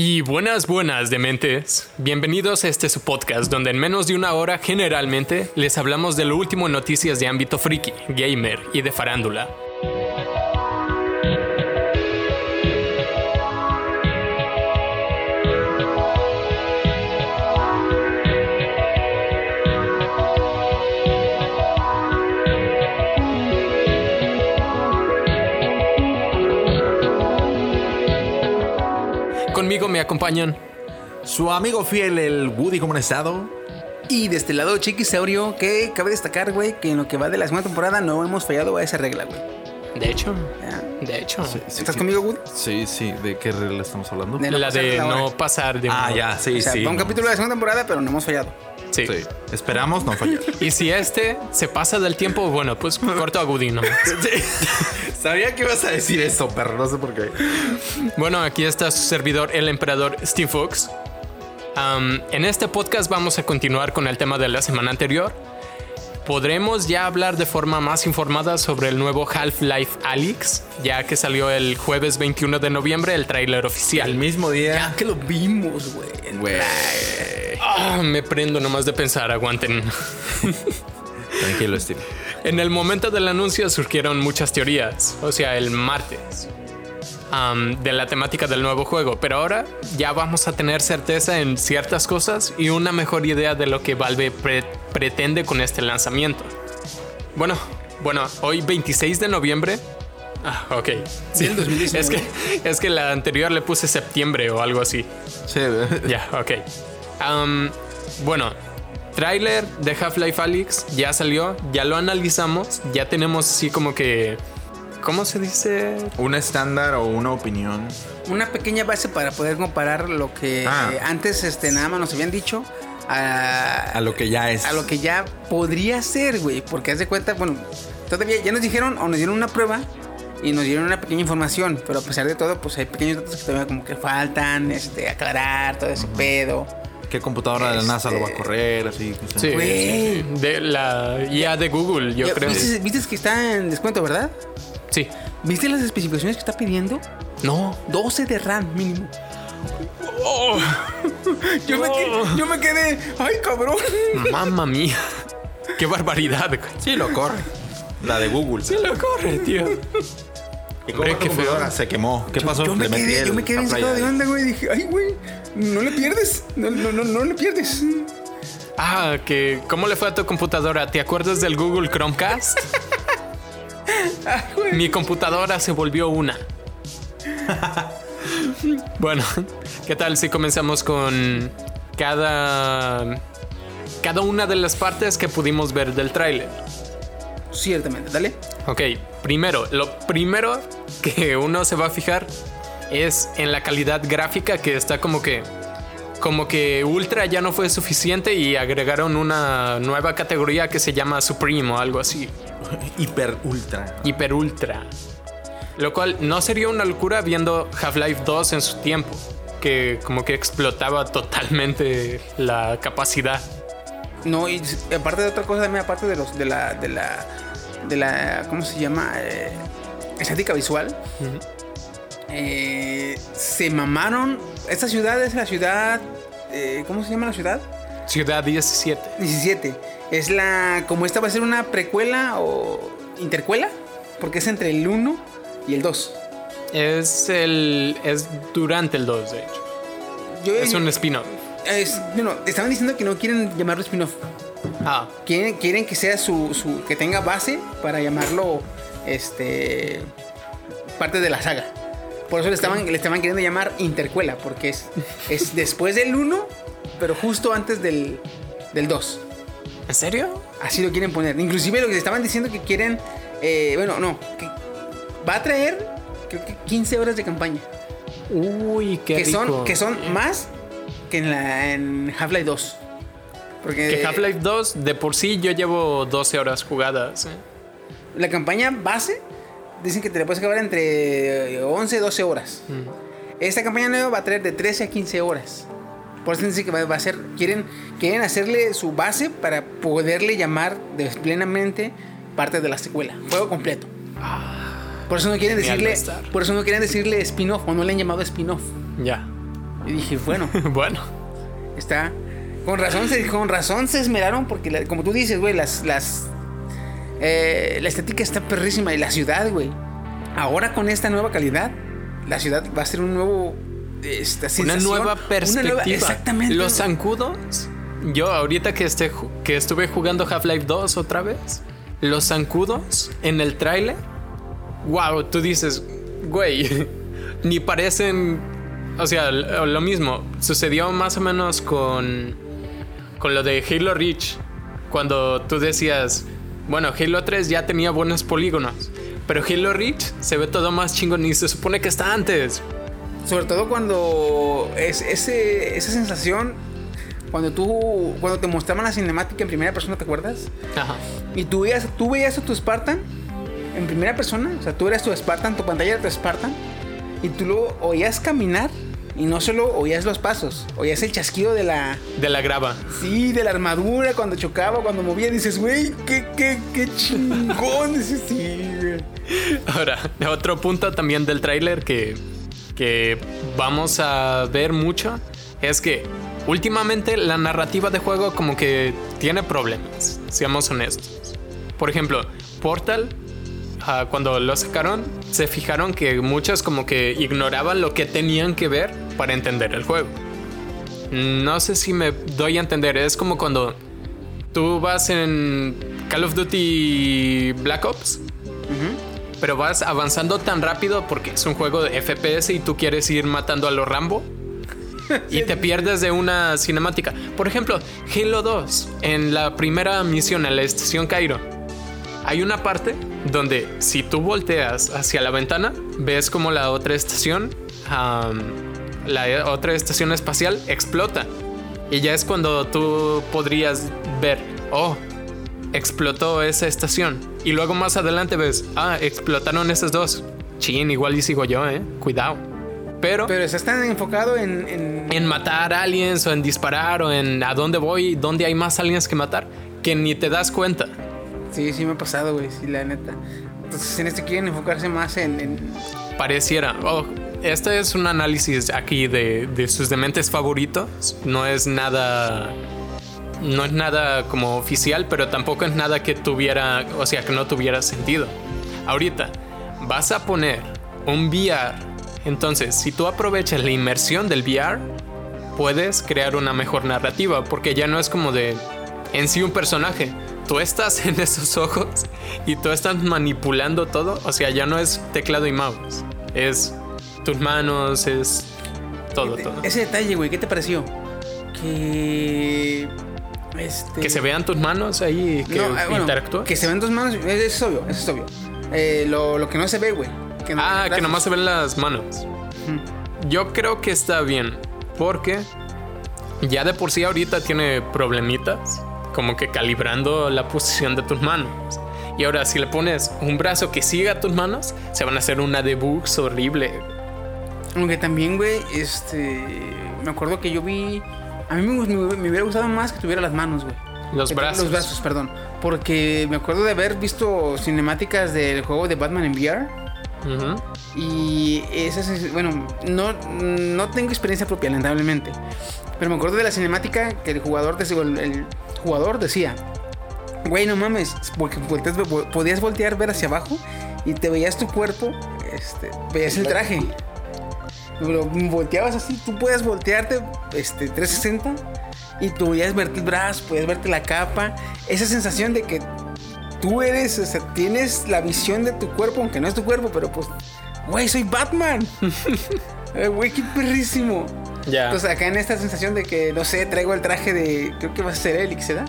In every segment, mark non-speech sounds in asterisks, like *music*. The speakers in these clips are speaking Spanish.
Y buenas, buenas dementes. Bienvenidos a este su podcast donde en menos de una hora generalmente les hablamos de lo último en noticias de ámbito friki, gamer y de farándula. Conmigo me acompañan Su amigo fiel, el Woody, ¿cómo han estado? Y de este lado, Chiquisaurio, que cabe destacar, güey, que en lo que va de la segunda temporada no hemos fallado a esa regla, güey. De hecho, Ya. de hecho, ¿Estás conmigo, Woody? Sí, sí, ¿de qué regla estamos hablando? De no la de hora. no pasar de Ah, una ya, sí, O sea, sí. va un no. capítulo de la segunda temporada, pero no hemos fallado. Sí. Sí, esperamos no fallar. Y si este se pasa del tiempo, bueno, pues corto a Goody nomás. *laughs* Sabía que ibas a decir eso, pero no sé por qué. Bueno, aquí está su servidor, el emperador Steve Fox. En este podcast vamos a continuar con el tema de la semana anterior. Podremos ya hablar de forma más informada sobre el nuevo Half-Life Alyx, ya que salió el jueves 21 de noviembre el tráiler El oficial. mismo día. Ya que lo vimos, güey. Güey. Ah, me prendo nomás de pensar, aguanten. *laughs* Tranquilo, Steve. En el momento del anuncio surgieron muchas teorías, o sea, el martes, de la temática del nuevo juego, pero ahora ya vamos a tener certeza en ciertas cosas y una mejor idea de lo que Valve pre- pretende con este lanzamiento. Bueno, bueno, hoy 26 de noviembre. Ah, ok. Sí, Del 2019. es que, es que la anterior le puse septiembre o algo así. Sí, Ya, ok. Am, bueno, tráiler de Half-Life Alyx ya salió, ya lo analizamos, ya tenemos así como que... ¿Cómo se dice? un estándar o una opinión. Una pequeña base para poder comparar lo que Ah. eh, antes este, nada más nos habían dicho a, A lo que ya es. a lo que ya podría ser, güey. Porque haz de cuenta, bueno, todavía ya nos dijeron o nos dieron una prueba y nos dieron una pequeña información. Pero a pesar de todo, pues hay pequeños datos que todavía como que faltan, este, aclarar, todo ese pedo. ¿Qué computadora de la NASA lo va a correr? Así. Sí, sí, sí. De la IA de Google, yo Ya, creo. ¿Viste, viste que está en descuento, verdad? Sí. ¿Viste las especificaciones que está pidiendo? No. 12 de RAM mínimo. Oh, Yo, me, quedé, yo me quedé, ay cabrón. mamma mía. Qué barbaridad, güey. Sí, lo corre. La de Google. Sí lo corre, tío. ¿Y computadora Se quemó. ¿Qué pasó? Yo me quedé, yo me quedé sacado de onda, güey. Dije, ay, güey, no le pierdes. No, no, no, no le pierdes. Ah, que... ¿Cómo le fue a tu computadora? ¿Te acuerdas del Google Chromecast? *laughs* Mi computadora se volvió una. *laughs* bueno, ¿qué tal si comenzamos con cada cada una de las partes que pudimos ver del tráiler? Ciertamente, dale. Ok, primero, lo primero que uno se va a fijar es en la calidad gráfica que está como que como que ultra ya no fue suficiente y agregaron una nueva categoría que se llama Supreme o algo así. *laughs* Hiper ultra. hiper ultra. Lo cual no sería una locura viendo Half-Life 2 en su tiempo, que como que explotaba totalmente la capacidad. No, y aparte de otra cosa, también aparte de los de la de la de la ¿cómo se llama? Eh, estética visual. Eh, se mamaron. Esta ciudad es la ciudad eh, ¿cómo se llama la ciudad? Ciudad 17. 17. Es la. Como esta va a ser una precuela o intercuela. Porque es entre el 1 y el 2. Es el es durante el 2, de hecho. Yo, Es un spin-off. es- bueno, estaban diciendo que no quieren llamarlo spin-off. Ah, Quieren, quieren que sea su, su- que tenga base para llamarlo este parte de la saga. Por eso le estaban, le estaban queriendo llamar intercuela, porque es, es *laughs* después del 1, pero justo antes del, del 2. ¿en serio? Así lo quieren poner. Inclusive lo que estaban diciendo que quieren, eh, bueno, no, que va a traer creo que 15 horas de campaña. Uy, qué que rico. son, que son más que en, la, en Half-Life 2. Porque Que Half-Life 2 de por sí yo llevo 12 horas jugadas. ¿eh? la campaña base dicen que te la puedes acabar entre 11 y 12 horas. Esta campaña nueva va a traer de 13 a 15 horas. Por eso dicen que va, a ser. Quieren, quieren hacerle su base para poderle llamar de- plenamente parte de la secuela. Juego completo. Por eso no quieren decirle. Por eso no quieren decirle spin-off o no le han llamado spin-off. Ya. Y dije, bueno, *laughs* bueno, está. Con razón se, con razón se esmeraron porque, la- como tú dices, güey, las. las eh, la estética está perrísima y la ciudad, güey. Ahora con esta nueva calidad, la ciudad va a ser un nuevo. Esta una nueva una perspectiva. nueva- exactamente. Los zancudos. Yo ahorita que, esté, que estuve jugando Half-Life 2 otra vez, los zancudos en el tráiler, wow, tú dices, güey, *laughs* ni parecen, o sea, lo mismo, sucedió más o menos con, con lo de Halo Reach, cuando tú decías, bueno, Halo 3 ya tenía buenos polígonos, pero Halo Reach se ve todo más chingón y se supone que está antes. Sobre todo cuando es, ese, esa sensación, cuando tú, cuando te mostraban la cinemática en primera persona, ¿te acuerdas? Ajá. Y tú veías, tú veías a tu Spartan en primera persona, o sea, tú eras tu Spartan, tu pantalla era tu Spartan, y tú lo oías caminar, y no solo oías los pasos, oías el chasquido de la, De la grava. sí, de la armadura, cuando chocaba, cuando movía, dices, güey, qué, qué, qué chingón, *laughs* dices, sí, güey. Ahora, otro punto también del tráiler que, que vamos a ver mucho es que últimamente la narrativa de juego como que tiene problemas, seamos honestos. Por ejemplo, Portal, ah, cuando lo sacaron, se fijaron que muchos como que ignoraban lo que tenían que ver para entender el juego. No sé si me doy a entender, es como cuando tú vas en Call of Duty Black Ops pero vas avanzando tan rápido porque es un juego de FPS y tú quieres ir matando a los Rambo *laughs* y te pierdes de una cinemática. Por ejemplo, Halo 2, en la primera misión en la estación Cairo, hay una parte donde si tú volteas hacia la ventana, ves como la otra estación, la otra estación espacial explota. Y ya es cuando tú podrías ver, oh, explotó esa estación. Y luego más adelante ves, ah, explotaron esas dos. Chin, igual y sigo yo, eh. Cuidado. Pero, Pero estás tan enfocado en, en- en matar aliens o en disparar o en a dónde voy, dónde hay más aliens que matar, que ni te das cuenta. Sí, sí me ha pasado, güey, sí, la neta. Entonces en este quieren enfocarse más en... en- Pareciera. Oh, este es un análisis aquí de, de sus dementes favoritos. No es nada. No es nada como oficial, pero tampoco es nada que tuviera. O sea, que no tuviera sentido. Ahorita, vas a poner un VR. Entonces, si tú aprovechas la inmersión del VR, puedes crear una mejor narrativa. Porque ya no es como de. En sí, un personaje. Tú estás *laughs* en esos ojos y tú estás manipulando todo. O sea, ya no es teclado y mouse. Es tus manos, es todo, todo. Ese detalle, güey, ¿qué te pareció? Que... Este... Que se vean tus manos ahí que No, eh, bueno, interactúen. Que se ven dos manos, eso es obvio, eso es obvio. Eh, lo, lo que no se ve, güey. no- Ah, que nomás se ven las manos. Yo creo que está bien. Porque ya de por sí ahorita tiene problemitas. Como que calibrando la posición de tus manos. Y ahora si le pones un brazo que siga tus manos, se van a hacer una debugs horrible. Aunque también, güey, este... Me acuerdo que yo vi... A mí me, me- me hubiera gustado más que tuviera las manos, güey. Los Que- brazos. Los brazos, perdón. Porque me acuerdo de haber visto cinemáticas del juego de Batman en VR. Ujú. Y esas, es- bueno, no, no tengo experiencia propia, lamentablemente. Pero me acuerdo de la cinemática que el jugador, decía- el, el jugador decía, güey, no mames, porque podías voltear, ver hacia abajo y te veías tu cuerpo, este, veías el traje. Lo volteabas así, tú puedes voltearte este, 360 y tú podías verte el brazo, podías verte la capa. Esa sensación de que tú eres, o sea, tienes la visión de tu cuerpo, aunque no es tu cuerpo, pero pues, güey, soy Batman. *laughs* Eh, Güey, qué perrísimo. Entonces acá en esta sensación de que, no sé, traigo el traje de, creo que va a ser Elix, ¿verdad?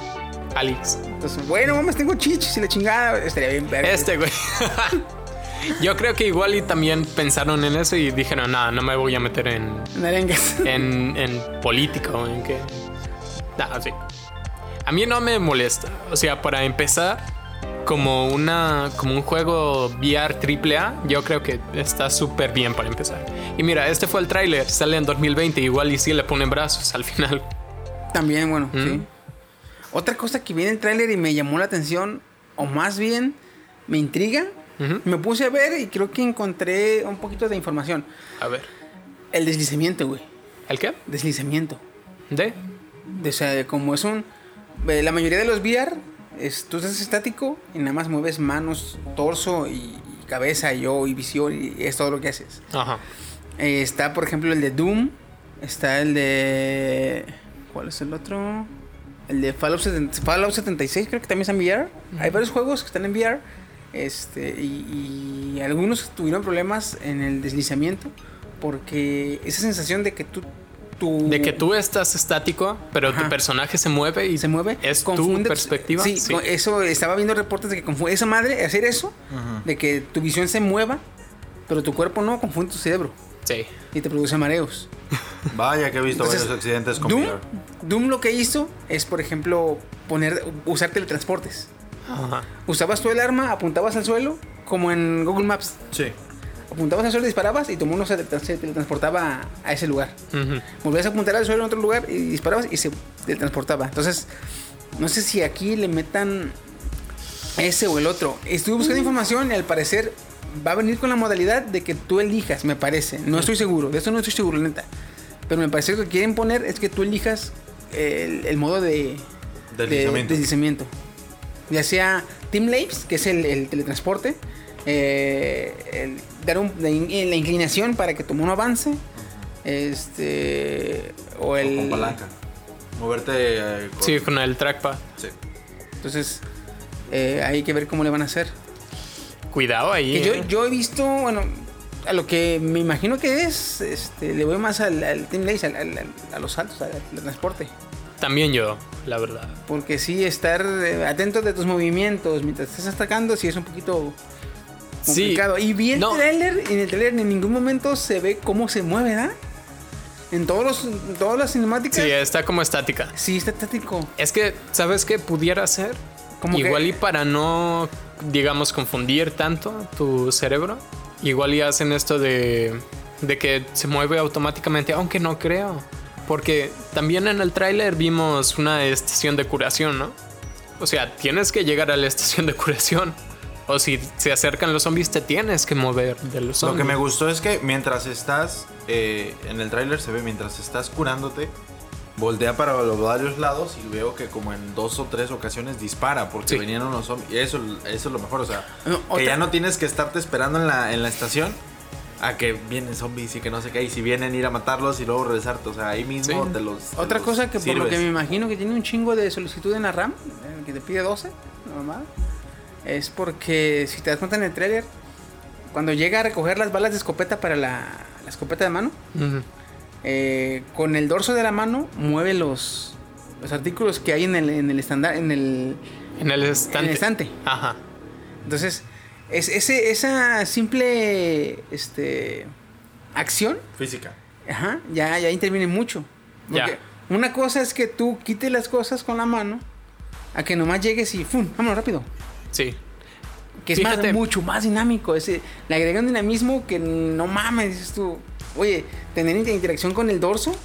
Alex. Entonces, bueno, mames, tengo chichis y la chingada, estaría bien verga. Este, güey. *laughs* Yo creo que igual y también pensaron en eso y dijeron, nada, no me voy a meter en, En *laughs* en, en política o en qué. Nah, sí. A mí no me molesta. O sea, para empezar, como una como un juego VR AAA, yo creo que está súper bien para empezar. Y mira, este fue el tráiler, sale en 2020, igual y sí le ponen brazos al final. También, bueno, Mm. sí. Otra cosa que vi en el tráiler y me llamó la atención, o más bien me intriga, me puse a ver y creo que encontré un poquito de información. A ver. El deslizamiento, güey. ¿El qué? Deslizamiento. ¿De? O sea, como es un... La mayoría de los VR, es, tú estás estático y nada más mueves manos, torso y, y cabeza y yo y visión y es todo lo que haces. Ajá. Eh, está, por ejemplo, el de Doom. Está el de... ¿Cuál es el otro? El de Fallout, 70 Fallout 76, creo que también está en VR. Hay varios juegos que están en VR. Este, y, y algunos tuvieron problemas en el deslizamiento. Porque esa sensación de que tú... tú De que tú estás estático, pero tu personaje se mueve y se mueve. ¿Es tu confunde- perspectiva? Sí, eso estaba viendo reportes de que confunde esa madre, hacer eso, de que tu visión se mueva, pero tu cuerpo no, confunde tu cerebro Sí. y te produce mareos. Vaya que he visto Entonces, varios accidentes con Doom, VR. Doom lo que hizo es, por ejemplo, poner, usar teletransportes. Ajá. Usabas tú el arma, apuntabas al suelo, como en Google Maps. Sí. Apuntabas al suelo, disparabas y tu mono se, teletran- se teletransportaba a ese lugar. Volvías a apuntar al suelo en otro lugar y disparabas y se teletransportaba. Entonces, no sé si aquí le metan ese o el otro. Estuve buscando información y al parecer va a venir con la modalidad de que tú elijas, me parece. No estoy seguro, de eso no estoy seguro, neta. Pero me parece que lo que quieren poner es que tú elijas el, el modo de de- Deslizamiento. deslizamiento. Ya sea Team Lapse, que es el, el teletransporte, eh, el dar un- la, in- la inclinación para que tu mono avance, este o el O con palanca. Moverte eh, con... Sí, con el trackpad. Sí. Entonces eh, hay que ver cómo le van a hacer. Cuidado ahí. Que yo, eh. yo he visto, bueno, a lo que me imagino que es, este, le voy más al, al Team Lapse, al- a los saltos, al, transporte. También yo, la verdad. Porque sí, estar eh, atento de tus movimientos mientras estás atacando, sí es un poquito Sí. complicado. Y vi el No. trailer, y en el trailer en ningún momento se ve cómo se mueve, ¿verdad? En todos los, en todas las cinemáticas, Sí, está como estática. sí está estático. Es que, ¿sabes qué pudiera ser? Como que- igual y para no, digamos, confundir tanto tu cerebro, igual y hacen esto de, de que se mueve automáticamente, aunque no creo. Porque también en el tráiler vimos una estación de curación, ¿no? O sea, tienes que llegar a la estación de curación. O si se acercan los zombies, te tienes que mover de los Lo zombies. que me gustó es que mientras estás eh, en el tráiler se ve mientras estás curándote voltea para los varios lados y veo que como en dos o tres ocasiones dispara porque Sí. venían unos zombies y eso, eso es lo mejor o sea No, que ya no tienes que estarte esperando en la, en la estación a que vienen zombies y que no sé qué y si vienen ir a matarlos y luego regresarte o sea ahí mismo Sí. te los te Otra los cosa que por lo que me imagino que tiene un chingo de solicitud en la RAM, que te pide 12, normal, es porque si te das cuenta en el trailer, cuando llega a recoger las balas de escopeta para la, la escopeta de mano. Eh, con el dorso de la mano mueve los, los artículos que hay en el, en el estándar, en el, En el estante. en el estante. Ajá. Entonces, es, ese, esa simple este, acción física Ajá, ya, ya interviene mucho. Porque Ya. una cosa es que tú quites las cosas con la mano, a que nomás llegues y ¡fum! Vámonos rápido. Sí. Que es más, mucho más dinámico. Ese, le agrega un dinamismo que no mames, dices tú. Oye, tener inter- interacción con el dorso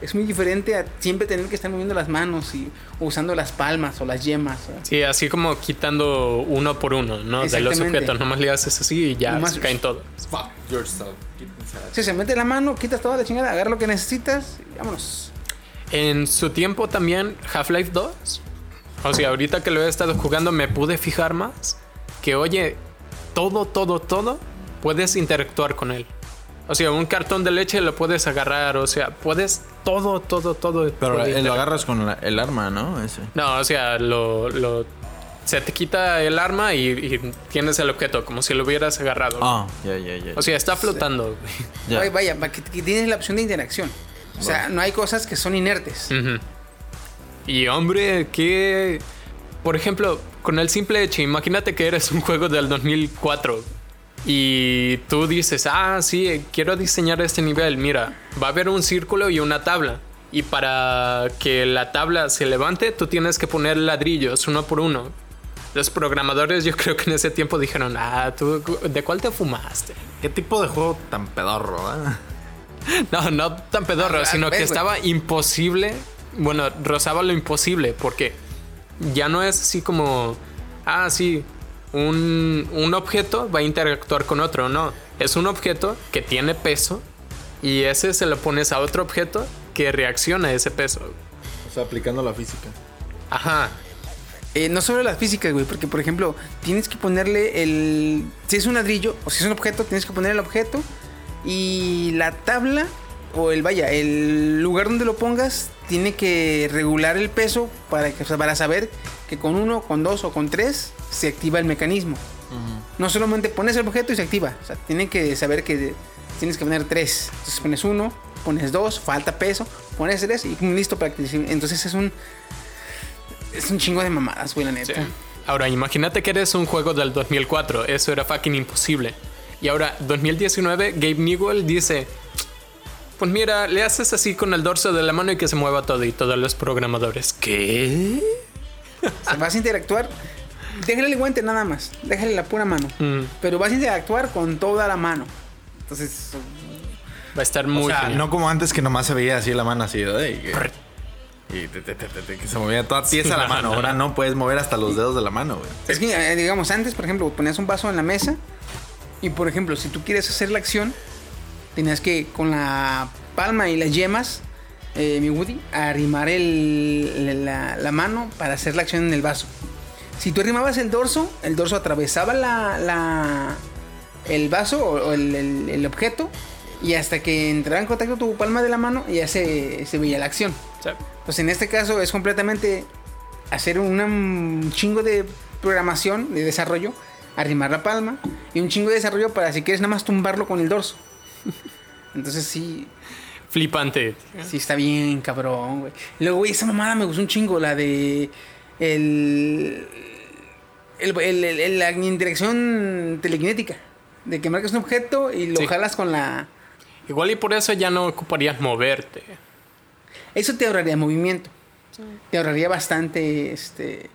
es muy diferente a siempre tener que estar moviendo las manos y o usando las palmas o las yemas. ¿no? Sí, así como quitando uno por uno, ¿no? De los objetos. Nomás le haces así y ya Nomás- se caen todos. Sí, se mete la mano, quitas toda la chingada, agarra lo que necesitas y vámonos. En su tiempo también Half-Life 2. O sea, ahorita que lo he estado jugando me pude fijar más que, oye, todo, todo, todo puedes interactuar con él. O sea, un cartón de leche lo puedes agarrar, o sea, puedes todo, todo, todo. Pero lo interactuar. agarras con la- el arma, ¿no? Ese. No, o sea, lo, lo- se te quita el arma y, y tienes el objeto, como si lo hubieras agarrado. Ah, ya, ya, ya. O sea, está flotando. ya. Vaya, que, tienes la opción de interacción. O sea, no hay cosas que son inertes. Y hombre, que... Por ejemplo, con el simple hecho, imagínate que eres un juego del 2004 y tú dices, ah, sí, quiero diseñar este nivel. Mira, va a haber un círculo y una tabla. Y para que la tabla se levante, tú tienes que poner ladrillos uno por uno. Los programadores yo creo que en ese tiempo dijeron, ah, ¿tú de cuál te fumaste? qué tipo de juego tan pedorro ¿eh? No, no tan pedorro, sino que estaba imposible. Bueno, rozaba lo imposible, porque ya no es así como, ah, sí, un, un objeto va a interactuar con otro, no. Es un objeto que tiene peso Y ese se lo pones a otro objeto que reacciona a ese peso. O sea, aplicando la física. Ajá. Eh, no solo las físicas, güey, porque por ejemplo, tienes que ponerle el. Si es un ladrillo o si es un objeto, tienes que poner el objeto y la tabla o el vaya, el lugar donde lo pongas tiene que regular el peso para, que, o sea, para saber que con uno, con dos o con tres se activa el mecanismo. No solamente pones el objeto y se activa, o sea, tiene que saber que tienes que poner tres. Entonces pones uno, pones dos, falta peso, pones tres y listo para que. Entonces es un. Es un chingo de mamadas, güey, la neta. Sí. Ahora, imagínate que eres un juego del 2004. Eso era fucking imposible. Y ahora, 2019, Gabe Newell dice: Pues mira, le haces así con el dorso de la mano y que se mueva todo. Y todos los programadores: ¿Qué? *laughs* O sea, vas a interactuar. Déjale el guante nada más. Déjale la pura mano. Mm, Pero vas a interactuar con toda la mano. Entonces, va a estar O muy sea, genial. no como antes que nomás se veía así la mano así, ¿eh? Y, que, y te- te- te- te- te- que se movía toda tiesa la mano. Ahora no puedes mover hasta los dedos de la mano, güey. es que, eh, digamos, antes, por ejemplo, ponías un vaso en la mesa. Y, por ejemplo, si tú quieres hacer la acción, tenías que, con la palma y las yemas, eh, mi Woody, arrimar el, la, la mano para hacer la acción en el vaso. Si tú arrimabas el dorso, el dorso atravesaba la, la- el vaso o, el, el- el objeto. Y hasta que entraba en contacto tu palma de la mano, ya se, se veía la acción. Pues en este caso es completamente hacer una- un chingo de programación, de desarrollo, arrimar la palma y un chingo de desarrollo para si quieres nada más tumbarlo con el dorso. *laughs* Entonces sí, flipante. sí está bien cabrón, güey. Luego, güey, esa mamada me gustó un chingo, la de el, el, el- el- el- la interacción telequinética. De que marcas un objeto y lo Sí. jalas con la... Igual y por eso ya no ocuparías moverte. Eso te ahorraría movimiento. Te ahorraría bastante, este...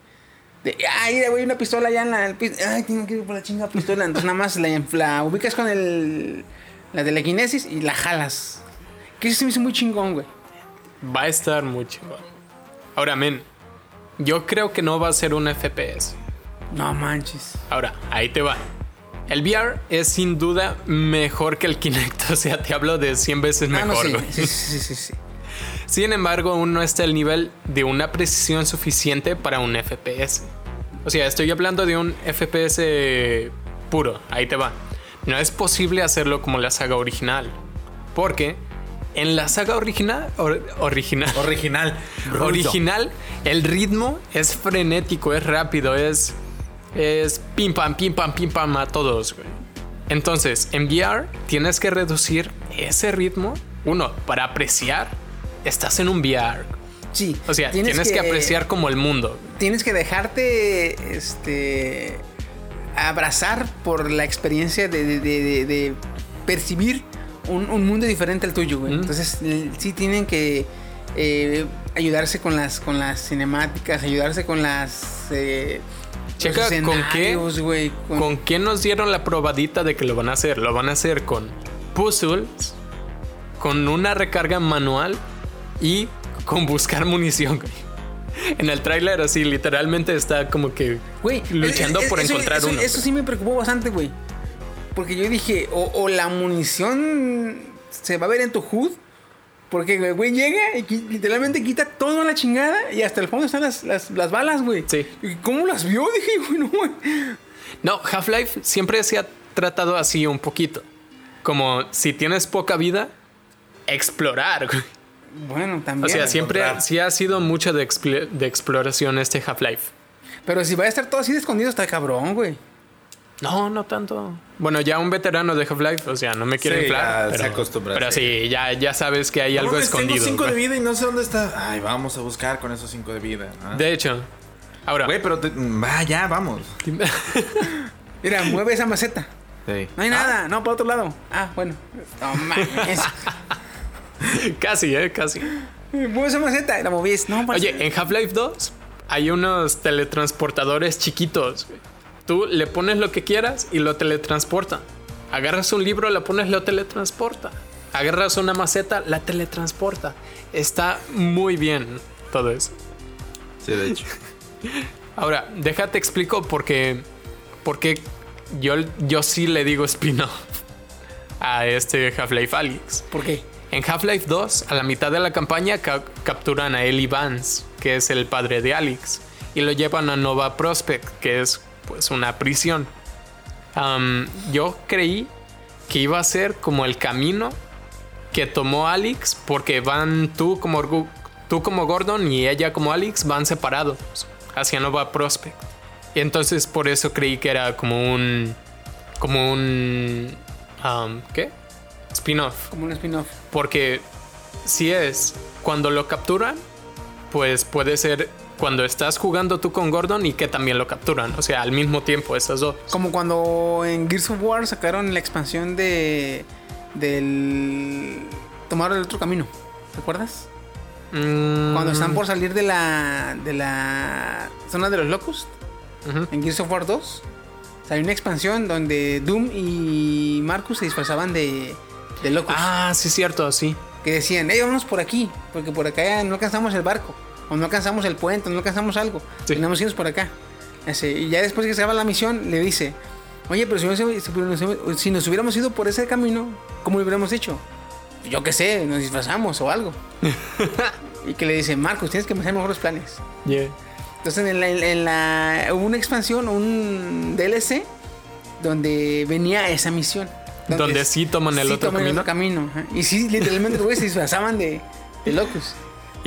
De, ay, güey, una pistola allá en la... ay, tengo que ir por la chinga pistola. Entonces nada más la, la ubicas con el... La telequinesis y la jalas. Que eso se me hizo muy chingón, güey. Va a estar muy chingón. Ahora, men, yo creo que no va a ser un FPS. No manches. Ahora, ahí te va. El VR es sin duda mejor que el Kinect. *laughs* O sea, te hablo de 100 veces Ah, no, mejor. sí, güey. sí, sí, sí, sí. *laughs* Sin embargo, aún no está al nivel de una precisión suficiente para un FPS. O sea, estoy hablando de un FPS puro. Ahí te va. No es posible hacerlo como la saga original. Porque en la saga original... or- original. Original. *laughs* original, el ritmo es frenético, es rápido, es. Es pim pam, pim pam, pim pam a todos, güey. Entonces, en VR tienes que reducir ese ritmo. Uno, para apreciar, estás en un VR. Sí. O sea, tienes, que, apreciar como el mundo. Tienes que dejarte, este... Abrazar por la experiencia de, de- de- percibir un, un mundo diferente al tuyo, güey. Mm. Entonces, sí tienen que eh, ayudarse con las, con las cinemáticas, ayudarse con las... eh, Checa con qué, con- con qué nos dieron la probadita de que lo van a hacer. Lo van a hacer con puzzles, con una recarga manual y con buscar munición. En el tráiler así literalmente está como que Güey, luchando por eso- encontrar eso- uno. Eso sí me preocupó bastante, güey. Porque yo dije, o, o la munición se va a ver en tu HUD. Porque el güey llega y literalmente quita toda la chingada y hasta el fondo están las, las, las balas, güey. Sí. ¿Y ¿Cómo las vio? *laughs* Dije, güey, no, güey. No, Half-Life siempre se ha tratado así un poquito. Como si tienes poca vida, explorar. güey. Bueno, también. O sea, siempre encontrar. sí ha sido mucho de, expl- de exploración este Half-Life. Pero si va a estar todo así de escondido, está cabrón, güey. No, no tanto. Bueno, ya un veterano de Half-Life, o sea, no me quiero Sí, inflar. ya se pero, acostumbra, Pero sí. ya, ya sabes que hay algo escondido. Tengo 5 de vida y no sé dónde está. Ay, vamos a buscar con esos 5 de vida. Ah. De hecho, ahora, Güey, pero te- mm, va, ya, vamos. *laughs* Mira, mueve esa maceta. Sí. No hay nada, no, para otro lado. Ah, bueno. No mames. *laughs* casi, eh, casi. mueve esa maceta y la movís. No, Oye, en Half-Life 2 hay unos teletransportadores chiquitos. güey. Tú le pones lo que quieras y lo teletransporta. Agarras un libro, lo pones, lo teletransporta. Agarras una maceta, la teletransporta. Está muy bien todo eso. Sí, de hecho. *laughs* Ahora, déjate explico porque, porque yo, yo sí le digo spin-off. a este Half-Life Alyx. ¿Por qué? En Half-Life 2, a la mitad de la campaña, ca- capturan a Eli Vance, que es el padre de Alex, y lo llevan a Nova Prospect, que es pues una prisión. Yo creí que iba a ser como el camino que tomó Alex, porque van tú como, tú como Gordon y ella como Alex van separados hacia Nova Prospect. Y entonces por eso creí que era como un... como un... ¿Qué? Spin-off. Como un spin-off. Porque si es cuando lo capturan, pues puede ser cuando estás jugando tú con Gordon y que también lo capturan. O sea, al mismo tiempo esas dos. Como cuando en Gears of War sacaron la expansión de. del. tomaron el otro camino. ¿Te acuerdas? Mm, Cuando están por salir de la. de la zona de los locos. ujú. En Gears of War 2. Salió una expansión donde Doom y Marcus se disfrazaban de. de locos. Ah, sí, cierto, sí. Que decían, hey, vámonos por aquí. Porque por acá ya no alcanzamos el barco. O no alcanzamos el puente, no alcanzamos algo. Sí. Tenemos que irnos por acá. Y ya después que se acaba la misión, le dice, oye, pero si, hubiéramos- si- nos hubiéramos ido por ese camino, ¿cómo lo hubiéramos hecho? Yo qué sé, nos disfrazamos o algo. *laughs* y que le dice, Marcos, tienes que en mejores planes. Yeah. Entonces en la, en la- hubo una expansión, un DLC, donde venía esa misión. Donde sí toman el otro toman camino. Y sí, literalmente se disfrazaban de, de locos.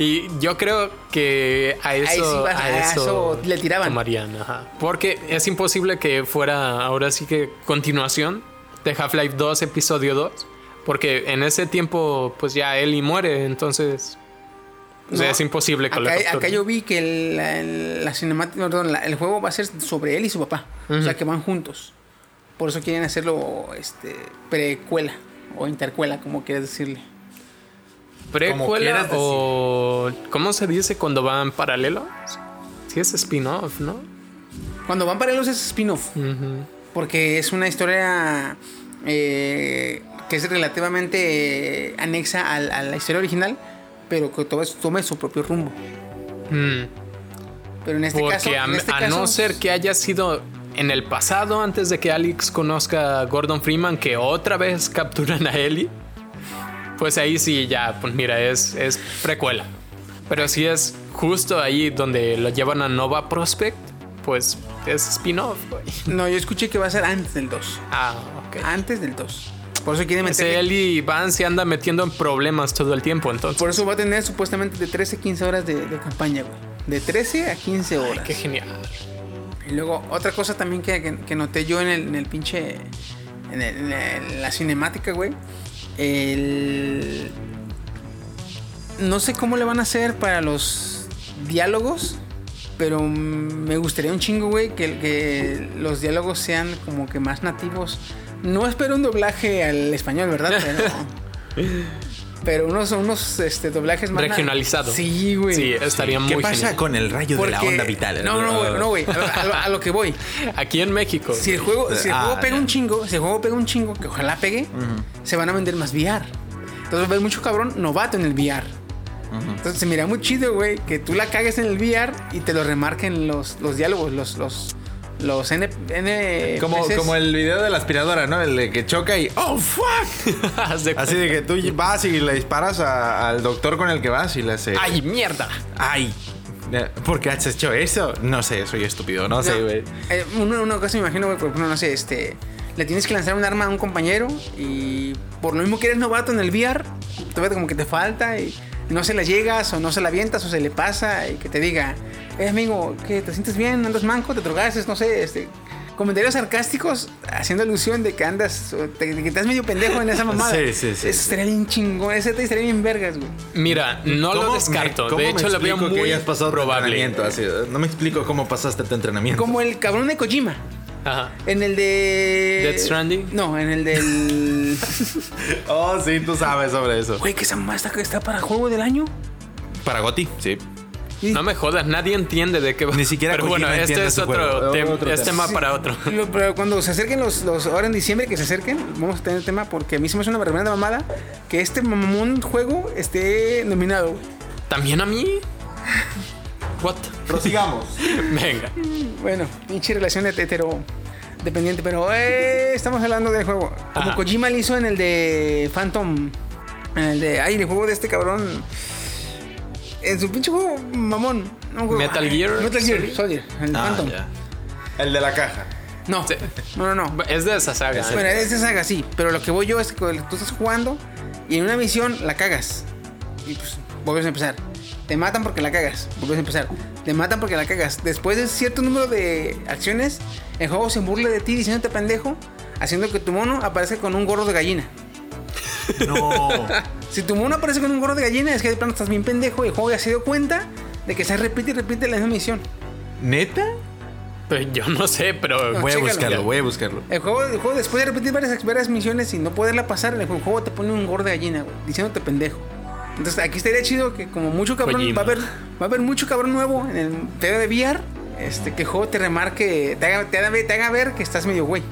Y yo creo que a eso, sí a a eso, eso le tiraban. tomarían, ajá. Porque es imposible que fuera ahora sí que continuación de Half-Life 2, episodio 2. Porque en ese tiempo, pues ya Ellie muere, entonces. O sea, es imposible que Acá, acá yo vi que el, la, la cinemática, perdón, la- el juego va a ser sobre él y su papá. O sea, que van juntos. Por eso quieren hacerlo este, precuela o intercuela, como quieras decirle. ¿Precuela o. ¿Cómo se dice cuando van paralelos? Sí, es spin-off, ¿no? Cuando van paralelos es spin-off. Porque es una historia eh, que es relativamente anexa a, la historia original, pero que toma, tome su propio rumbo. Mm. Pero en este Porque caso. a, en este a caso- no ser que haya sido en el pasado, antes de que Alex conozca a Gordon Freeman, que otra vez capturan a Ellie, pues ahí sí ya, pues mira, es, es precuela. Pero si es justo ahí donde lo llevan a Nova Prospect, pues es spin-off. güey. No, yo escuché que va a ser antes del 2. Ah, ok. Antes del 2. Por eso quieren Ese meter. Ellie Van se anda metiendo en problemas todo el tiempo, entonces. Por eso va a tener supuestamente de 13 a 15 horas de, de campaña, güey. De 13 a 15 horas. Qué genial. Y luego, otra cosa también que, que- que noté yo en el, en el pinche. En, el- en el- en la cinemática, güey. El. No sé cómo le van a hacer para los diálogos. Pero me gustaría un chingo, güey, que, que los diálogos sean como que más nativos. No espero un doblaje al español, ¿verdad? *laughs* Pero, pero unos, unos este, doblajes más. na- Regionalizado. Sí, güey. Sí, estaría ¿Qué muy pasa genial. con el rayo de la onda vital? No, no, güey, no, güey. A, lo- a lo- a lo que voy. *laughs* Aquí en México. Si el juego, si el Ah, juego pega un chingo, si el juego pega un chingo, que ojalá pegue, se van a vender más VR. Entonces va a haber mucho cabrón novato en el VR. Entonces se mira muy chido, güey, que tú la cagues en el VR y te lo remarquen los, los diálogos, los, los, los N, N Como, como el video de la aspiradora, ¿no? El de que choca y ¡Oh, fuck! *laughs* Así de que tú vas y le disparas a- al doctor con el que vas y le hace... ¡Ay, mierda! ¡Ay! ¿Por qué has hecho eso? No sé, soy estúpido, no, sé, güey. eh, una, una cosa me imagino, güey, por ejemplo, no sé, este. Le tienes que lanzar un arma a un compañero y por lo mismo que eres novato en el VR, todavía como que te falta y no se la llegas o no se la avientas o se le pasa y que te diga, eh, amigo, que te sientes bien, andas manco, te drogaste, no sé, este. Comentarios sarcásticos haciendo alusión de que andas, de que estás medio pendejo en esa *laughs* mamada. Sí, sí, sí. Eso estaría bien chingón, ese te estaría bien vergas, güey. Mira, no lo ¿Cómo descarto. me- cómo de me hecho, lo veo explico que muy hayas pasado probable. entrenamiento? Así, no me explico cómo pasaste tu entrenamiento. Como el cabrón de Kojima. Ajá. En el de. Death Stranding? No, en el del. *laughs* Oh, sí, tú sabes sobre eso. Güey, que esa mamá está, está para juego del año. Para Goti, sí. Y- No me jodas, nadie entiende de qué va. Ni siquiera Pero bueno, este es otro, juego. tem- Otro es tema. tema para otro. Lo- pero cuando se acerquen los, los. Ahora en diciembre que se acerquen, vamos a tener tema porque a mí se me hace una vergüenza mamada que este mamón juego esté nominado. ¿También a mí? What? Prosigamos. *laughs* Venga. Bueno, pinche relación de hetero. dependiente, pero eh, estamos hablando del juego. Como Ajá. Kojima lo hizo en el de Phantom. En el de. Ay, el juego de este cabrón. En su pinche juego, mamón. No, juego- Metal Gear Metal Gear Solid. Soldier. El Ah, Phantom. ya. El de la caja. No, Sí. no, no, no. Es de esa saga. Bueno, es de saga, sí. Pero lo que voy yo es que tú estás jugando y en una misión la cagas. Y pues vuelves a empezar. Te matan porque la cagas. Vuelves a empezar. Te matan porque la cagas. Después de cierto número de acciones, el juego se burla de ti diciéndote pendejo, haciendo que tu mono aparezca con un gorro de gallina. No. *laughs* Si tu mono aparece con un gorro de gallina, es que de plano estás bien pendejo y el juego ya se dio cuenta de que se repite y repite la misma misión. ¿Neta? Pues yo no sé, pero No, Voy a buscarlo, voy a buscarlo. El juego, el juego después de repetir varias, varias misiones y no poderla pasar, el juego te pone un gorro de gallina, güey, diciéndote pendejo. Entonces aquí estaría chido que como mucho cabrón Kojima. va a haber va a haber mucho cabrón nuevo en el TV de VR, este que el juego te remarque, te haga, te haga, te haga ver que estás medio güey.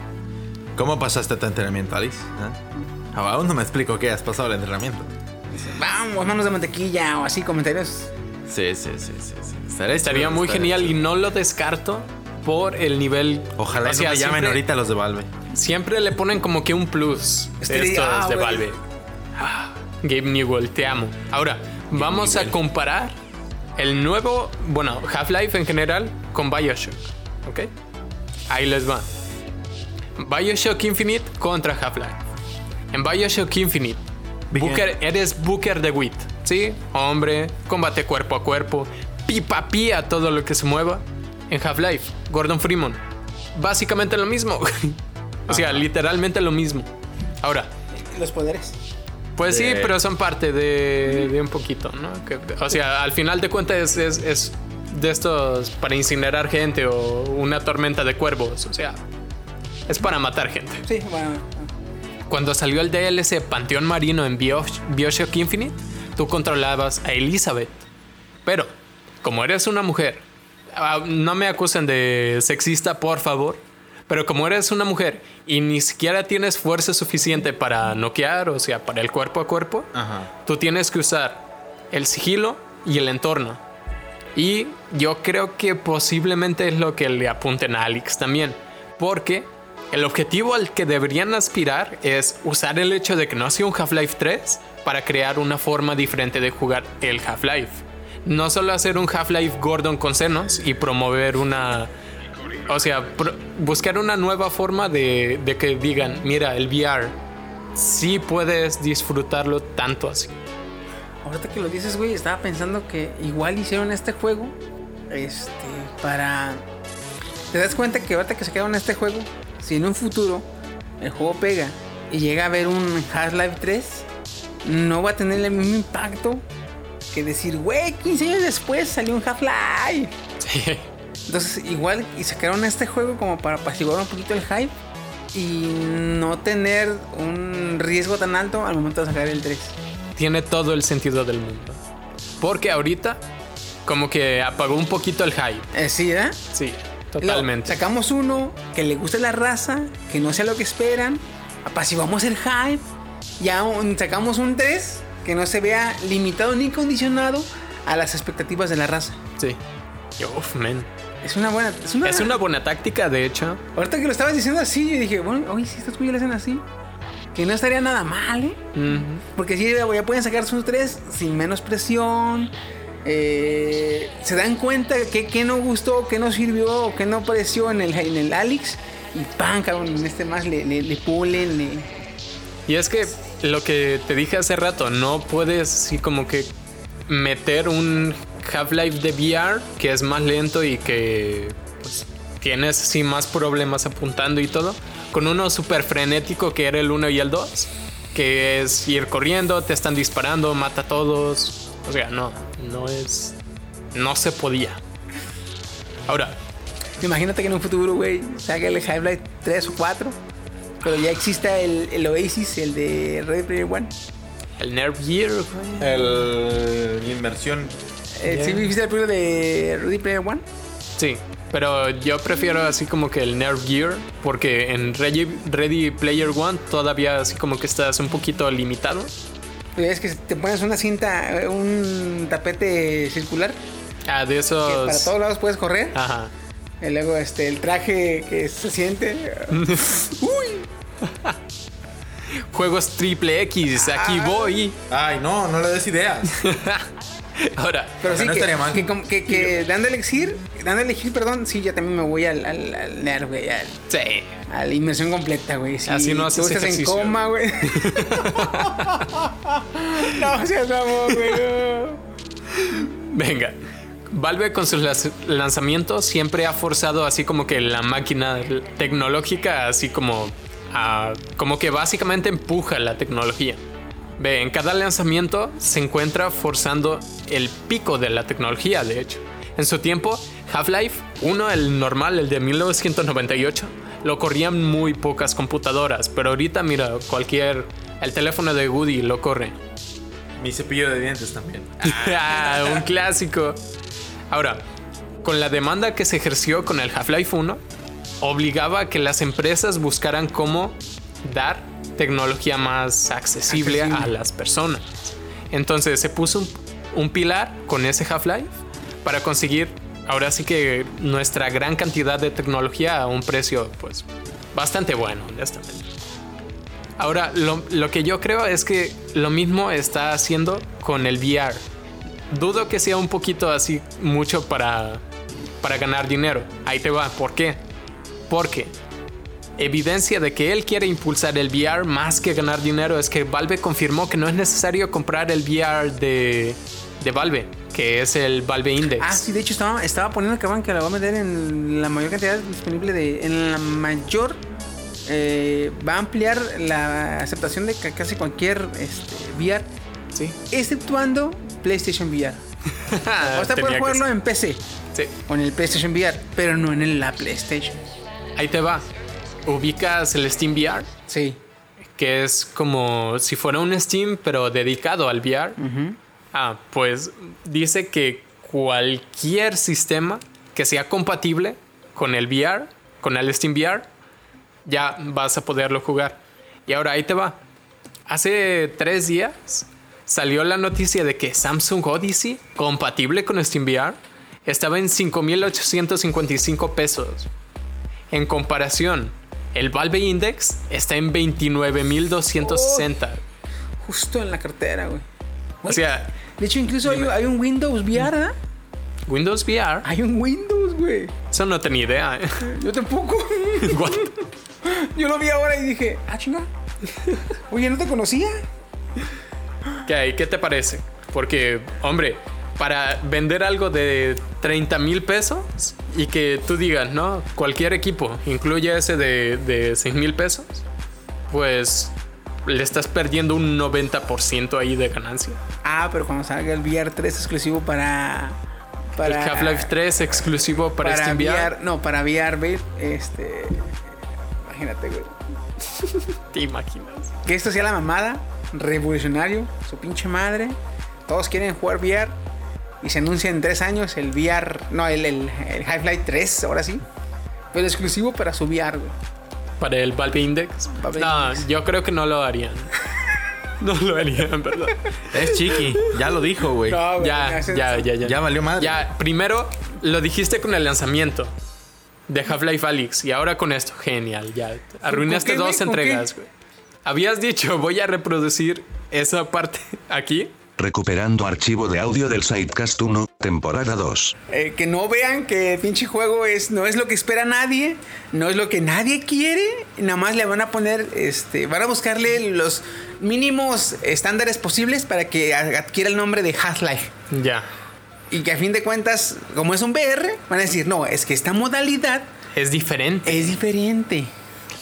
¿Cómo pasaste tu entrenamiento, Alice? ¿Ah? Aún no me explico qué has pasado el entrenamiento. Vamos, manos de mantequilla o así comentarios. Sí, sí, sí, sí. sí. Estaría, muy estaría genial y no lo descarto por el nivel. Ojalá o sea, no me llamen siempre- ahorita los de Valve. Siempre le ponen como que un plus de- estos ah, de güey. Valve. Ah, Gabe Newell, te amo. Ahora, vamos a comparar el nuevo, bueno, Half-Life en general con Bioshock. ¿Ok? Ahí les va. Bioshock Infinite contra Half-Life. En Bioshock Infinite, Bien. Booker, eres Booker de Wit, ¿sí? Hombre, combate cuerpo a cuerpo, pipa pía todo lo que se mueva. En Half-Life, Gordon Freeman, básicamente lo mismo. *laughs* o sea, literalmente lo mismo. Ahora, Los poderes. pues sí, pero son parte de, de un poquito, ¿no? Que- o sea, al final de cuentas es, es- es de estos para incinerar gente o una tormenta de cuervos. O sea, es para matar gente. Sí, bueno. Cuando salió el DLC Panteón Marino en Bios- Bioshock Infinite, tú controlabas a Elizabeth. Pero, como eres una mujer, ah, no me acusen de sexista, por favor. Pero como eres una mujer y ni siquiera tienes fuerza suficiente para noquear, o sea, para el cuerpo a cuerpo, Ajá. tú tienes que usar el sigilo y el entorno. Y yo creo que posiblemente es lo que le apunten a Alex también. Porque el objetivo al que deberían aspirar es usar el hecho de que no sido un Half-Life 3 para crear una forma diferente de jugar el Half-Life. No solo hacer un Half-Life Gordon con senos y promover una... O sea, buscar una nueva forma de, de que digan, mira, el VR, sí puedes disfrutarlo tanto así. Ahorita que lo dices, güey, estaba pensando que igual hicieron este juego este para te das cuenta que ahorita que sacaron este juego, si en un futuro el juego pega y llega a haber un Half-Life 3, no va a tener el mismo impacto que decir, güey, 15 años después salió un Half-Life. Sí. Entonces, igual y sacaron este juego como para apaciguar un poquito el hype y no tener un riesgo tan alto al momento de sacar el 3. tiene todo el sentido del mundo. Porque ahorita, como que apagó un poquito el hype. Eh, sí, ¿eh? Sí, Totalmente. sacamos uno que le guste la raza, que no sea lo que esperan, apaciguamos el hype, ya un- sacamos un 3 que no se vea limitado ni condicionado a las expectativas de la raza. Sí. Uf, man. Es una buena. Es una, Es una buena táctica, de hecho. Ahorita que lo estabas diciendo así, yo dije, bueno, oye, si estos güeyes lo hacen así, que no estaría nada mal, ¿eh? Ujú. Porque si ya ya pueden sacar sus tres sin menos presión. Eh, se dan cuenta que, que no gustó, que no sirvió, que no pareció en el, en el Alex. Y pan, cabrón, en este más le, le, le pulen, le- Y es que lo que te dije hace rato, no puedes así como que meter un Half-Life de VR que es más lento y que pues, tienes así más problemas apuntando y todo, con uno súper frenético que era el 1 y el 2, que es ir corriendo, te están disparando, mata a todos. O sea, no, no es. No se podía. Ahora, Imagínate que en un futuro, güey, salga el Half-Life 3 o 4. Pero ya exista el, el Oasis, el de Ready Player One. el Nerf Gear, güey. El inmersión. Eh, Ya. ¿Sí viste el primero de Ready Player One? Sí, pero yo prefiero así como que el Nerf Gear, porque en Ready, Ready Player One todavía así como que estás un poquito limitado. Es que te pones una cinta, un tapete circular, Ah, de que esos. para todos lados puedes correr. Ajá. Y luego este, el traje que se siente. *laughs* Uy. *laughs* Juegos triple X, aquí Ah. voy. Ay, no, no le des ideas. *laughs* Ahora, Pero sí no que, estaría mal. que, como- que, que dando a elegir, dando a elegir, perdón, sí, yo también me voy al, al, al nerd, güey, al- sí. a la inmersión completa, güey. Así no tú haces estás en coma, güey. *laughs* *laughs* no seas mamón, güey. no. Venga. Valve con sus lanzamientos siempre ha forzado así como que la máquina tecnológica, así como, a- como que básicamente empuja la tecnología. Ve, en cada lanzamiento se encuentra forzando el pico de la tecnología, de hecho. En su tiempo, Half-Life 1, el normal, el de 1998, lo corrían muy pocas computadoras, pero ahorita mira, cualquier, el teléfono de Woody lo corre. Mi cepillo de dientes también. *laughs* Ah, un clásico. Ahora, con la demanda que se ejerció con el Half-Life 1, obligaba a que las empresas buscaran cómo dar tecnología más accesible, Accesible. a las personas. Entonces se puso un, un pilar con ese Half-Life para conseguir ahora sí que nuestra gran cantidad de tecnología a un precio pues bastante bueno, honestamente. Ahora, lo, lo que yo creo es que lo mismo está haciendo con el VR. Dudo que sea un poquito así mucho para, para ganar dinero. Ahí te va. ¿Por qué? Porque evidencia de que él quiere impulsar el VR más que ganar dinero es que Valve confirmó que no es necesario comprar el VR de, de Valve, que es el Valve Index. Ah, sí, de hecho estaba, estaba poniendo que van que la va a meter en la mayor cantidad disponible de. En la mayor. eh, va a ampliar la aceptación de ca- casi cualquier este, VR, Sí. exceptuando PlayStation VR. *laughs* O sea, puedes jugarlo en PC Sí. o en el PlayStation VR, pero no en la PlayStation. Ahí te va. Ubicas el Steam VR. Sí. que es como si fuera un Steam, pero dedicado al VR. Ah, pues dice que cualquier sistema que sea compatible con el VR, con el Steam VR, ya vas a poderlo jugar. Y ahora ahí te va. Hace tres días salió la noticia de que Samsung Odyssey, compatible con Steam VR, estaba en 5.855 pesos. En comparación, el Valve Index está en 29.260. Justo en la cartera, güey. O sea, De hecho, incluso hay, hay un Windows VR, ¿verdad? Windows VR, Hay un Windows, güey. eso no tenía idea. ¿eh? *laughs* Yo tampoco. *laughs* What? Yo lo vi ahora y dije, ah, chinga. Oye, ¿no te conocía? ¿Qué, ¿Qué te parece? Porque, hombre, para vender algo de 30 mil pesos y que tú digas, ¿no? Cualquier equipo, incluye ese de, de 6 mil pesos, pues le estás perdiendo un 90% ahí de ganancia. Ah, pero cuando salga el VR 3 exclusivo para. para el Half-Life 3 exclusivo para, para Steam VR. VR. No, para VR, babe, Este. Imagínate, güey. *laughs* ¿Te imaginas? Que esto sea la mamada. Revolucionario. Su pinche madre. Todos quieren jugar VR. Y se anuncia en tres años el VR. No, el, el, el Half-Life 3, ahora sí. Pero exclusivo para su VR, güey. Para el Valve Index. Valve no, Index. yo creo que no lo harían. *laughs* no lo harían, ¿verdad? Es chiqui, ya lo dijo, güey. No, Ya, ya, ya, ya. Ya valió madre. Ya, primero lo dijiste con el lanzamiento de Half-Life Alyx y ahora con esto. Genial, ya. Arruinaste dos entregas, güey. Habías dicho, voy a reproducir esa parte *laughs* aquí. Recuperando archivo de audio del Sidecast 1, temporada 2. Eh, que no vean que el pinche juego es, no es lo que espera nadie, no es lo que nadie quiere, y nada más le van a poner, este, van a buscarle los mínimos estándares posibles para que adquiera el nombre de Half-Life. Ya. Y que a fin de cuentas, como es un VR, van a decir, no, es que esta modalidad Es diferente. es diferente.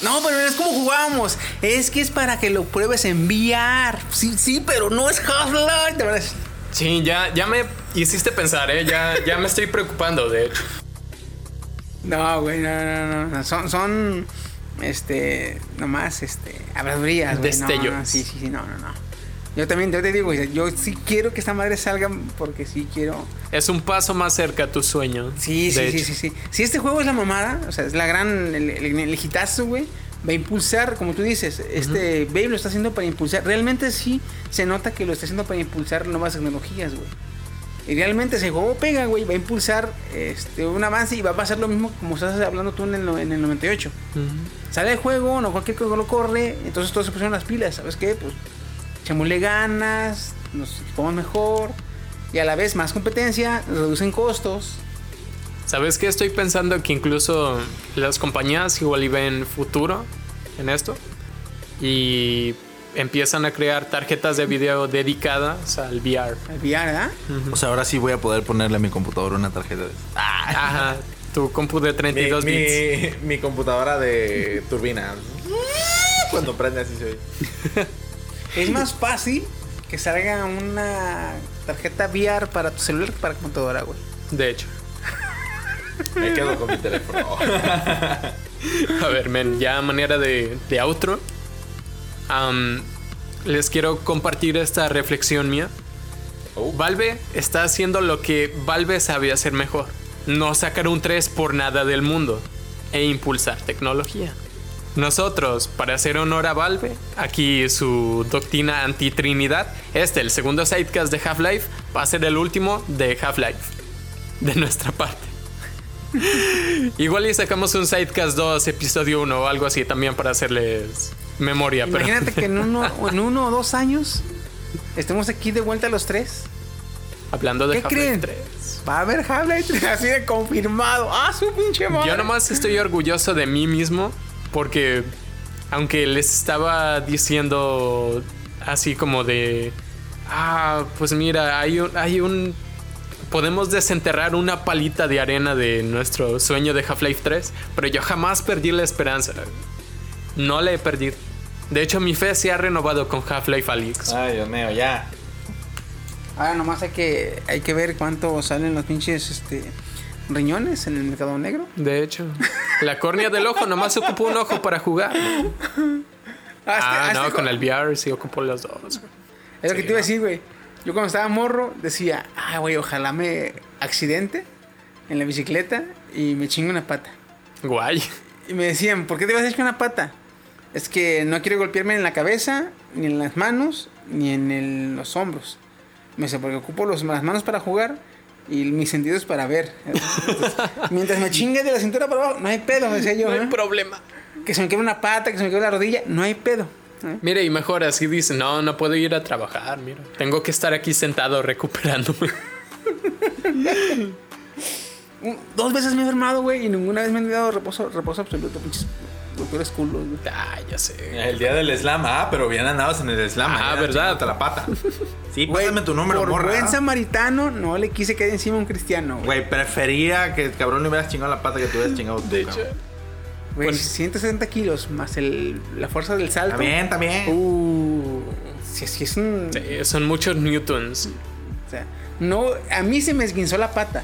No, pero es como jugábamos. Es que es para que lo pruebes en VR. Sí, sí, pero no es Half-Life. Sí, ya, ya me hiciste pensar, ¿eh? Ya, ya me estoy preocupando, de hecho. No, güey, no, no, no. Son, son, este, nomás, este, habladurías, güey. No, Destellos. no, sí, sí, sí, no, no, no. Yo también, yo te digo, yo sí quiero que esta madre salga porque sí quiero. Es un paso más cerca a tu sueño. Sí, sí, sí, sí, sí. Si este juego es la mamada, o sea, es la gran, el, el, el hitazo, güey, va a impulsar, como tú dices, este Babe lo está haciendo para impulsar. Realmente sí se nota que lo está haciendo para impulsar nuevas tecnologías, güey. Y realmente ese juego pega, güey, va a impulsar este, un avance y va a pasar lo mismo como estás hablando tú en el, no- en el 98. Sale el juego, no cualquier juego lo corre, entonces todos se pusieron las pilas, ¿sabes qué? Pues echémosle ganas, nos equipamos mejor y a la vez más competencia, reducen costos. ¿Sabes qué? Estoy pensando que incluso las compañías igual y ven futuro en esto y empiezan a crear tarjetas de video dedicadas al VR. VR, ¿verdad? O sea, ahora sí voy a poder ponerle a mi computadora una tarjeta de Ajá, tu compu de mi, 32 bits. mi, mi computadora de turbina. Cuando prende así se oye. *laughs* Es más fácil que salga una tarjeta VR para tu celular que para computadora, güey. De hecho. Me quedo con mi teléfono. *laughs* A ver, men, ya a manera de, de outro, am, les quiero compartir esta reflexión mía. Oh. Valve está haciendo lo que Valve sabe hacer mejor. No sacar un 3 por nada del mundo e impulsar tecnología. Nosotros, para hacer honor a Valve, aquí su doctrina anti-trinidad, este, el segundo sidecast de Half-Life, va a ser el último de Half-Life. De nuestra parte. *laughs* Igual y sacamos un Sidecast 2, episodio 1 o algo así también para hacerles memoria. Pero Imagínate que en *laughs* uno, en uno o dos años estemos aquí de vuelta los tres. hablando de ¿Qué Half-Life creen? 3. Va a haber Half-Life 3 así de confirmado. ¡Ah, su pinche madre! Yo nomás estoy orgulloso de mí mismo porque aunque les estaba diciendo así como de ah, pues mira, hay un hay un podemos desenterrar una palita de arena de nuestro sueño de Half-Life 3, pero yo jamás perdí la esperanza. No la he perdido. De hecho, mi fe se ha renovado con Half-Life Alyx. Ay, Dios mío, ya. Ahora nomás hay que, hay que ver cuánto salen los pinches este, riñones en el mercado negro. De hecho, la córnea del ojo nomás ocupa un ojo para jugar. Ah, no, con el VR sí ocupo los dos. güey. Es lo que te iba a decir, güey. Yo cuando estaba morro decía, ah, güey, ojalá me accidente en la bicicleta y me chingue una pata. Guay. Y me decían, ¿por qué te vas a echar una pata? Es que no quiero golpearme en la cabeza, ni en las manos, ni en el- los hombros. Me dice, porque ocupo los, las manos para jugar y mis sentidos para ver. Entonces, mientras me chingue de la cintura para abajo, no hay pedo, me decía yo. No hay ¿eh? problema. Que se me quede una pata, que se me quede la rodilla, no hay pedo. ¿eh? Mire, y mejor así dice, no, no puedo ir a trabajar, mira. Tengo que estar aquí sentado recuperándome. *laughs* Dos veces me he enfermado, güey, y ninguna vez me han dado reposo, reposo absoluto, pinches doctores culos, güey. Ah, ya sé. El día del slam, ah, pero bien andados en el slam. Ah, ¿verdad? chingándote la pata. Sí, Güey, pásame tu número, por morra. buen samaritano, no le quise caer encima a un cristiano, güey. Güey, prefería que el cabrón le hubieras chingado la pata que tú hubieras chingado tú. De hecho, cabrón. Güey, Pues- 170 kilos más el, la fuerza del salto. También, también. Uh, si es, si es un. sí, son muchos newtons. O sea, no, a mí se me esguinzó la pata.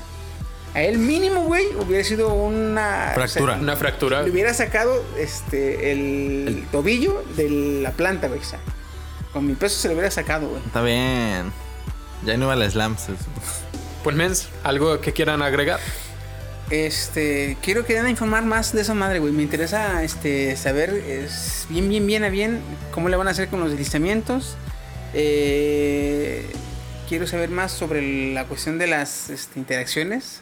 A él mínimo, güey, hubiera sido una Fractura. o sea, Una fractura. le hubiera sacado este el, tobillo de la planta, güey. o sea, con mi peso se le hubiera sacado, güey. Está bien. Ya no iba al slam. se- Pues, mens, ¿algo que quieran agregar? Este, quiero que den a informar más de esa madre, güey. Me interesa este saber es, bien, bien, bien a bien cómo le van a hacer con los deslizamientos. Eh, quiero saber más sobre la cuestión de las este, interacciones.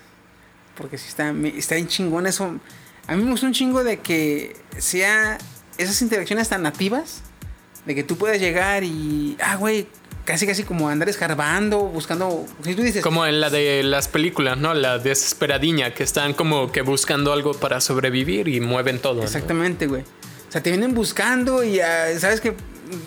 Porque si está, está bien chingón eso. A mí me gusta un chingo de que sea esas interacciones tan nativas. De que tú puedas llegar y. Ah, güey. Casi, casi como andar escarbando, buscando. Si tú dices. Como en la de las películas, ¿no? La desesperadiña, que están como que buscando algo para sobrevivir y mueven todo. ¿no? Exactamente, güey. O sea, te vienen buscando y ah, sabes que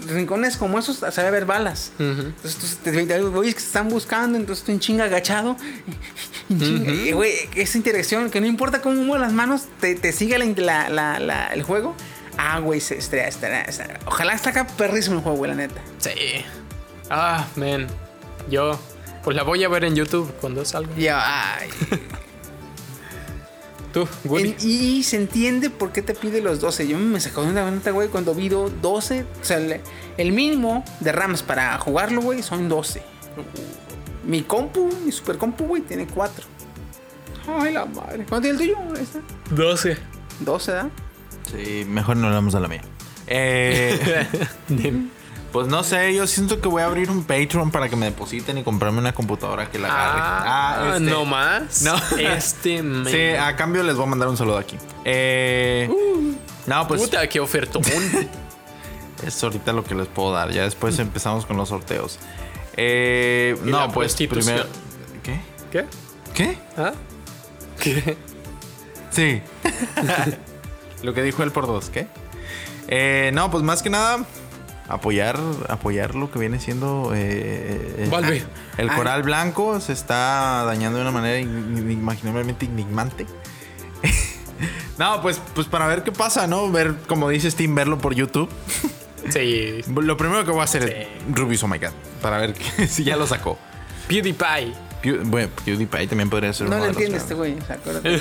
rincones como esos sabe haber balas. Ujú. Entonces tú te, te oyes que están buscando, entonces tú en chinga agachado. *laughs* en chinga, y, güey, esa interacción, que no importa cómo muevas las manos, te, te siga la, la- la- el juego. Ah, güey, se estará. Ojalá está acá perrísimo el juego, güey, la neta. Sí. Ah, man. Yo, pues la voy a ver en YouTube cuando salga. Ya, ay. *laughs* Tú. En- y se entiende por qué te pide los 12. Yo me sacó de una neta, güey, cuando vi do- 12. O sea, el, el mínimo de RAMs para jugarlo, güey, son 12. Mi compu, mi super compu, güey, tiene 4. Ay, la madre. ¿Cuánto tiene el tuyo? Está. 12. 12, ¿da? Sí, mejor no hablamos de la mía. Eh, *laughs* *laughs* Pues no sé, yo siento que voy a abrir un Patreon para que me depositen y comprarme una computadora que la agarre. Ah, este. no más. No. Este *laughs* men. Sí, a cambio les voy a mandar un saludo aquí. Eh, no, pues Puta, qué ofertón. *laughs* es ahorita lo que les puedo dar. Ya después empezamos con los sorteos. Eh, no, pues primero. ¿Qué? ¿Qué? ¿Qué? ¿Ah? ¿Qué? Sí. *laughs* Lo que dijo él por dos, ¿qué? Eh, no, pues más que nada, apoyar, apoyar lo que viene siendo eh, eh, Valve. El coral blanco se está dañando de una manera in- inimaginablemente enigmante. *laughs* no, pues, pues para ver qué pasa, ¿no? Ver, como dice Steam, verlo por YouTube. *laughs* Sí. Lo primero que voy a hacer es Rubius Oh My God, para ver que- *laughs* si ya lo sacó. PewDiePie. Pew- bueno, PewDiePie también podría ser No los entiende este güey. O sea, acuérdate.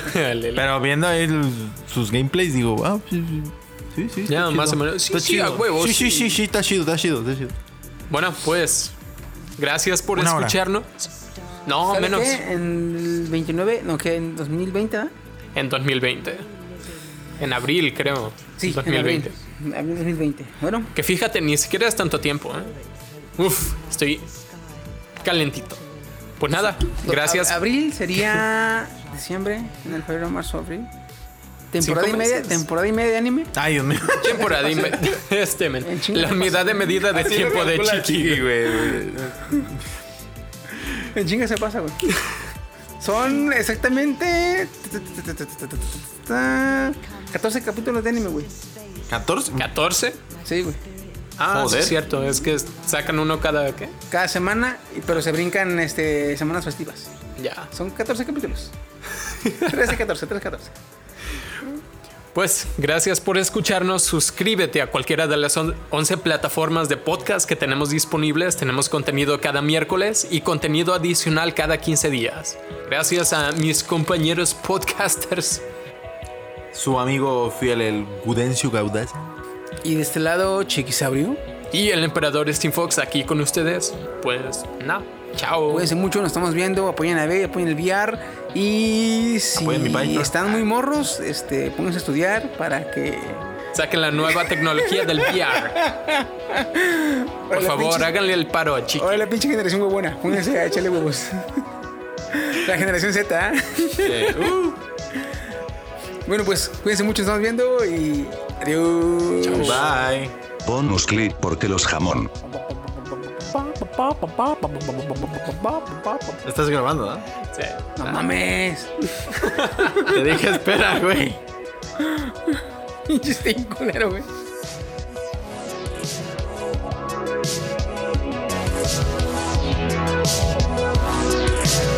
Pero viendo ahí el- sus gameplays, digo, ah, sí, sí. Sí, Ya, chido. más o menos. Sí, Está sí, chido. a huevo, Sí, sí, sí. sí, sí, está chido, está chido, está chido. Bueno, pues. Gracias por Una hora. escucharnos. No, ¿Sabe menos. qué? En el 29, no, que en 2020, ¿verdad? En 2020. En abril, creo. Sí, 2020. en abril, abril 2020. Bueno, Que fíjate, ni siquiera es tanto tiempo. ¿eh? Uf, estoy calentito. Pues nada, gracias. abril sería diciembre, en el febrero, marzo, abril. Temporada y media, meses. temporada y media de anime. Ay, Dios mío. *laughs* Temporada y me- *laughs* este, men. La unidad de medida de tiempo de Chiqui. güey. En chinga se pasa, güey. Son exactamente 14 capítulos de anime, güey. 14. 14. Sí, güey. Ah, sí es cierto. Es que sacan uno cada. ¿Qué? Cada semana, pero se brincan este, semanas festivas. Ya. Son 14 capítulos. 13, 14, 13, 14. Pues gracias por escucharnos. Suscríbete a cualquiera de las on- 11 plataformas de podcast que tenemos disponibles. Tenemos contenido cada miércoles y contenido adicional cada 15 días. Gracias a mis compañeros podcasters. Su amigo fiel, el Gudencio Gaudaza. Y de este lado, Chiquisaurio. Y el emperador Steam Fox aquí con ustedes. Pues nada. Chao. Cuídense mucho, nos estamos viendo. Apoyen a B, apoyen el VR. Y si mi están muy morros, este, pónganse a estudiar para que. Saquen la nueva tecnología del VR. *laughs* Por favor, pinche- háganle el paro a Chiqui. Ahora la pinche generación huevona. Pónganse a echarle huevos. *laughs* la generación Z. ¿eh? Uh. Bueno, pues cuídense mucho, nos estamos viendo y adiós. Bye. Bonus clip porque los jamón. Estás grabando, ¿ah? Sí. No mames. *laughs* Te dije espera, güey. Pinche este culero, güey. Thank